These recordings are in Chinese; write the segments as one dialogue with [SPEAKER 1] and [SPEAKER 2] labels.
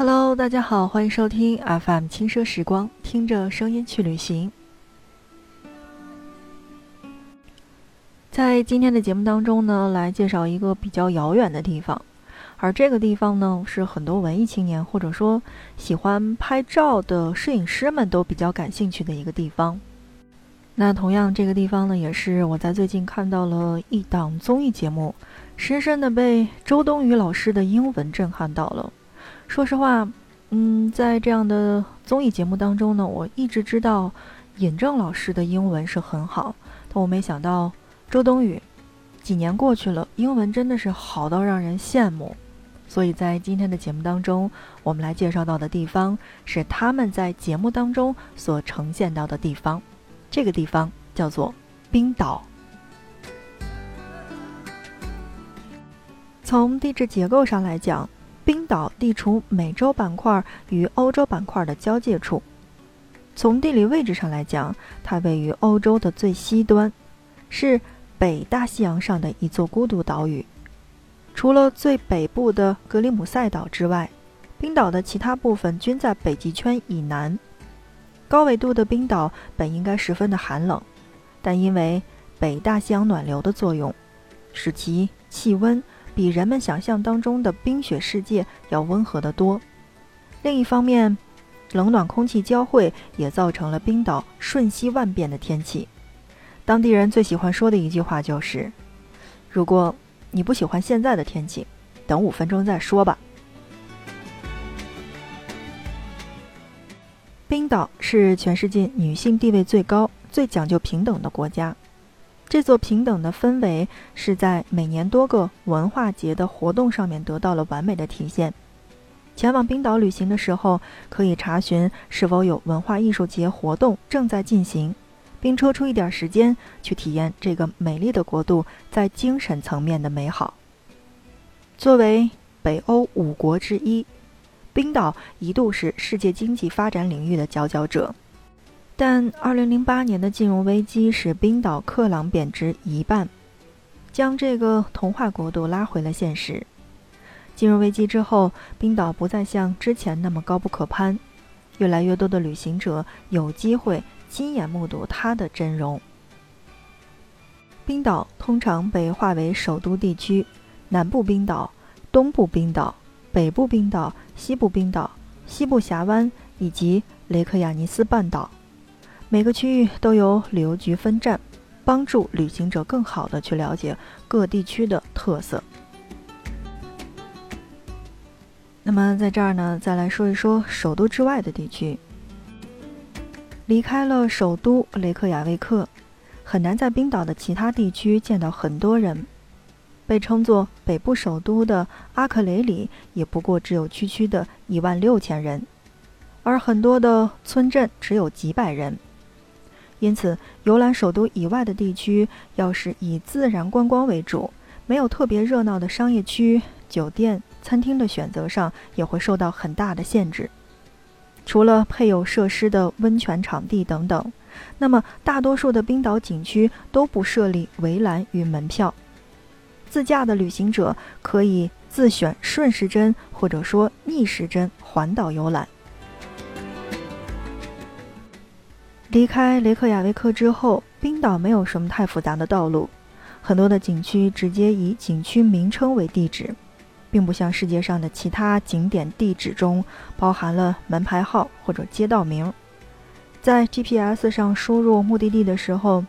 [SPEAKER 1] Hello，大家好，欢迎收听 FM 轻奢时光，听着声音去旅行。在今天的节目当中呢，来介绍一个比较遥远的地方，而这个地方呢，是很多文艺青年或者说喜欢拍照的摄影师们都比较感兴趣的一个地方。那同样，这个地方呢，也是我在最近看到了一档综艺节目，深深的被周冬雨老师的英文震撼到了。说实话，嗯，在这样的综艺节目当中呢，我一直知道尹正老师的英文是很好，但我没想到周冬雨几年过去了，英文真的是好到让人羡慕。所以在今天的节目当中，我们来介绍到的地方是他们在节目当中所呈现到的地方，这个地方叫做冰岛。从地质结构上来讲。冰岛地处美洲板块与欧洲板块的交界处，从地理位置上来讲，它位于欧洲的最西端，是北大西洋上的一座孤独岛屿。除了最北部的格里姆塞岛之外，冰岛的其他部分均在北极圈以南。高纬度的冰岛本应该十分的寒冷，但因为北大西洋暖流的作用，使其气温。比人们想象当中的冰雪世界要温和得多。另一方面，冷暖空气交汇也造成了冰岛瞬息万变的天气。当地人最喜欢说的一句话就是：“如果你不喜欢现在的天气，等五分钟再说吧。”冰岛是全世界女性地位最高、最讲究平等的国家。这座平等的氛围是在每年多个文化节的活动上面得到了完美的体现。前往冰岛旅行的时候，可以查询是否有文化艺术节活动正在进行，并抽出一点时间去体验这个美丽的国度在精神层面的美好。作为北欧五国之一，冰岛一度是世界经济发展领域的佼佼者。但2008年的金融危机使冰岛克朗贬值一半，将这个童话国度拉回了现实。金融危机之后，冰岛不再像之前那么高不可攀，越来越多的旅行者有机会亲眼目睹它的真容。冰岛通常被划为首都地区：南部冰岛、东部冰岛、北部冰岛、西部冰岛、西部峡湾以及雷克雅尼斯半岛。每个区域都有旅游局分站，帮助旅行者更好的去了解各地区的特色。那么，在这儿呢，再来说一说首都之外的地区。离开了首都雷克雅未克，很难在冰岛的其他地区见到很多人。被称作北部首都的阿克雷里，也不过只有区区的一万六千人，而很多的村镇只有几百人。因此，游览首都以外的地区，要是以自然观光为主，没有特别热闹的商业区、酒店、餐厅的选择上，也会受到很大的限制。除了配有设施的温泉场地等等，那么大多数的冰岛景区都不设立围栏与门票。自驾的旅行者可以自选顺时针或者说逆时针环岛游览。离开雷克雅未克之后，冰岛没有什么太复杂的道路，很多的景区直接以景区名称为地址，并不像世界上的其他景点地址中包含了门牌号或者街道名。在 GPS 上输入目的地的时候，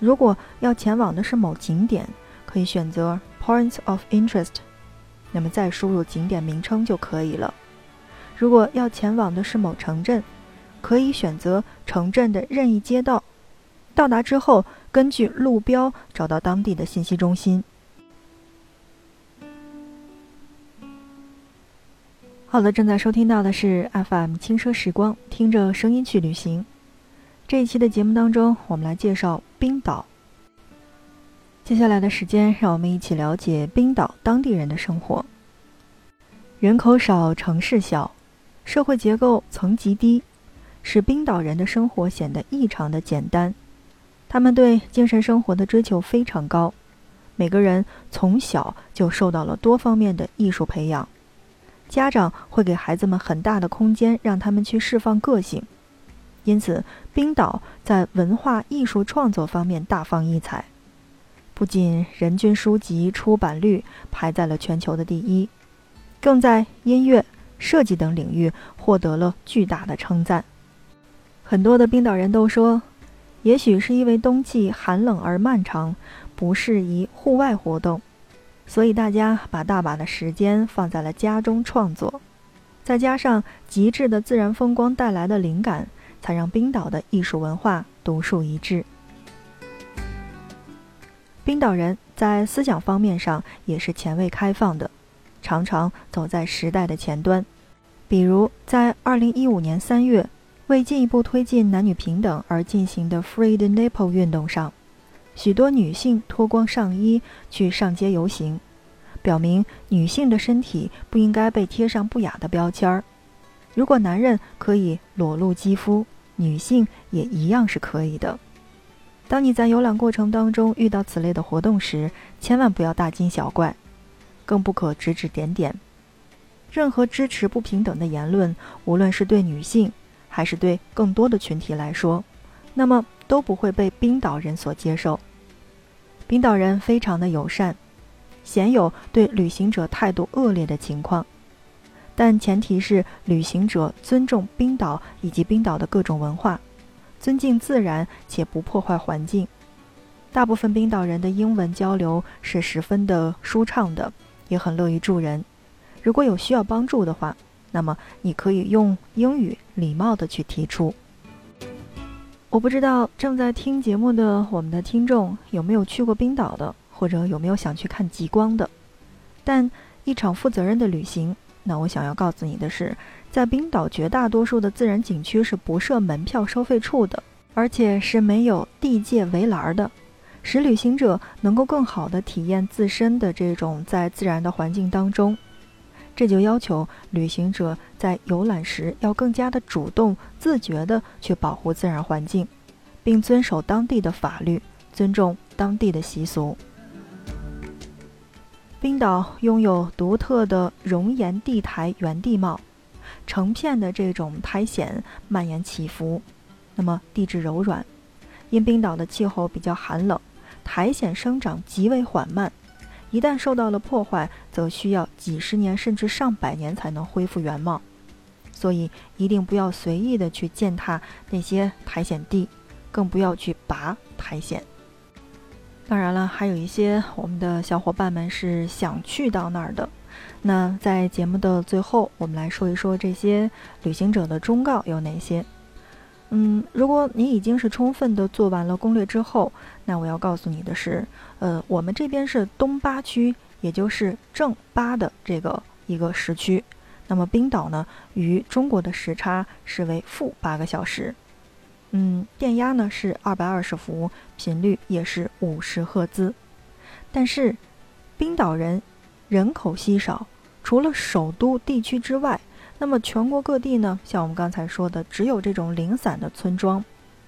[SPEAKER 1] 如果要前往的是某景点，可以选择 Points of Interest，那么再输入景点名称就可以了。如果要前往的是某城镇，可以选择城镇的任意街道，到达之后根据路标找到当地的信息中心。好的，正在收听到的是 FM 轻奢时光，听着声音去旅行。这一期的节目当中，我们来介绍冰岛。接下来的时间，让我们一起了解冰岛当地人的生活。人口少，城市小，社会结构层级低。使冰岛人的生活显得异常的简单，他们对精神生活的追求非常高，每个人从小就受到了多方面的艺术培养，家长会给孩子们很大的空间，让他们去释放个性。因此，冰岛在文化艺术创作方面大放异彩，不仅人均书籍出版率排在了全球的第一，更在音乐、设计等领域获得了巨大的称赞。很多的冰岛人都说，也许是因为冬季寒冷而漫长，不适宜户外活动，所以大家把大把的时间放在了家中创作，再加上极致的自然风光带来的灵感。才让冰岛的艺术文化独树一帜。冰岛人在思想方面上也是前卫开放的，常常走在时代的前端。比如，在2015年3月，为进一步推进男女平等而进行的 Free the Nipple 运动上，许多女性脱光上衣去上街游行，表明女性的身体不应该被贴上不雅的标签儿。如果男人可以裸露肌肤，女性也一样是可以的。当你在游览过程当中遇到此类的活动时，千万不要大惊小怪，更不可指指点点。任何支持不平等的言论，无论是对女性，还是对更多的群体来说，那么都不会被冰岛人所接受。冰岛人非常的友善，鲜有对旅行者态度恶劣的情况。但前提是旅行者尊重冰岛以及冰岛的各种文化，尊敬自然且不破坏环境。大部分冰岛人的英文交流是十分的舒畅的，也很乐于助人。如果有需要帮助的话，那么你可以用英语礼貌的去提出。我不知道正在听节目的我们的听众有没有去过冰岛的，或者有没有想去看极光的。但一场负责任的旅行。那我想要告诉你的是，在冰岛绝大多数的自然景区是不设门票收费处的，而且是没有地界围栏的，使旅行者能够更好的体验自身的这种在自然的环境当中。这就要求旅行者在游览时要更加的主动、自觉的去保护自然环境，并遵守当地的法律，尊重当地的习俗。冰岛拥有独特的熔岩地台原地貌，成片的这种苔藓蔓延起伏，那么地质柔软。因冰岛的气候比较寒冷，苔藓生长极为缓慢，一旦受到了破坏，则需要几十年甚至上百年才能恢复原貌。所以一定不要随意的去践踏那些苔藓地，更不要去拔苔藓。当然了，还有一些我们的小伙伴们是想去到那儿的。那在节目的最后，我们来说一说这些旅行者的忠告有哪些。嗯，如果你已经是充分的做完了攻略之后，那我要告诉你的是，呃，我们这边是东八区，也就是正八的这个一个时区。那么冰岛呢，与中国的时差是为负八个小时。嗯，电压呢是二百二十伏，频率也是五十赫兹。但是，冰岛人人口稀少，除了首都地区之外，那么全国各地呢，像我们刚才说的，只有这种零散的村庄，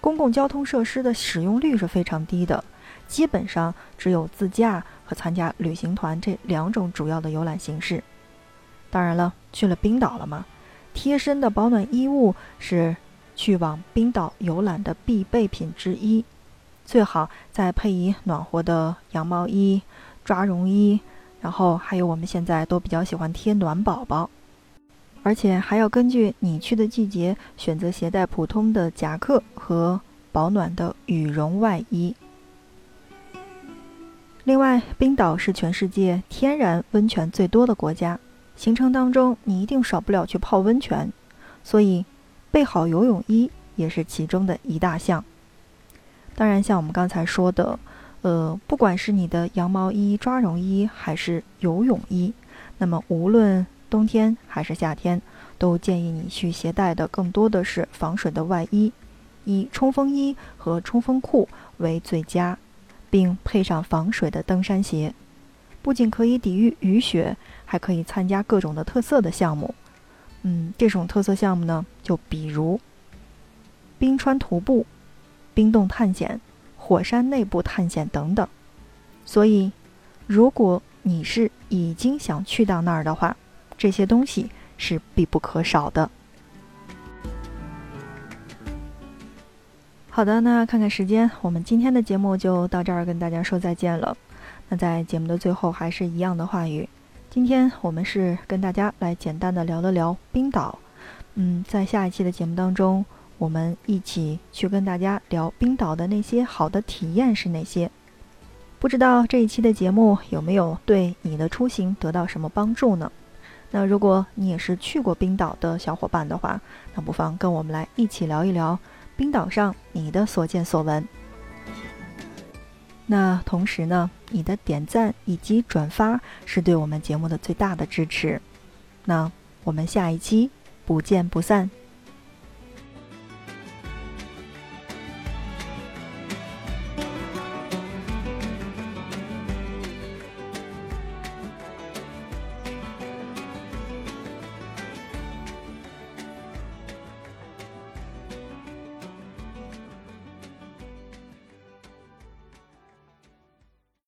[SPEAKER 1] 公共交通设施的使用率是非常低的，基本上只有自驾和参加旅行团这两种主要的游览形式。当然了，去了冰岛了嘛，贴身的保暖衣物是。去往冰岛游览的必备品之一，最好再配以暖和的羊毛衣、抓绒衣，然后还有我们现在都比较喜欢贴暖宝宝，而且还要根据你去的季节选择携带普通的夹克和保暖的羽绒外衣。另外，冰岛是全世界天然温泉最多的国家，行程当中你一定少不了去泡温泉，所以。备好游泳衣也是其中的一大项。当然，像我们刚才说的，呃，不管是你的羊毛衣、抓绒衣还是游泳衣，那么无论冬天还是夏天，都建议你去携带的更多的是防水的外衣，以冲锋衣和冲锋裤为最佳，并配上防水的登山鞋，不仅可以抵御雨雪，还可以参加各种的特色的项目。嗯，这种特色项目呢，就比如冰川徒步、冰洞探险、火山内部探险等等。所以，如果你是已经想去到那儿的话，这些东西是必不可少的。好的，那看看时间，我们今天的节目就到这儿，跟大家说再见了。那在节目的最后，还是一样的话语。今天我们是跟大家来简单的聊了聊冰岛。嗯，在下一期的节目当中，我们一起去跟大家聊冰岛的那些好的体验是哪些。不知道这一期的节目有没有对你的出行得到什么帮助呢？那如果你也是去过冰岛的小伙伴的话，那不妨跟我们来一起聊一聊。冰岛上你的所见所闻。那同时呢，你的点赞以及转发是对我们节目的最大的支持。那我们下一期不见不散。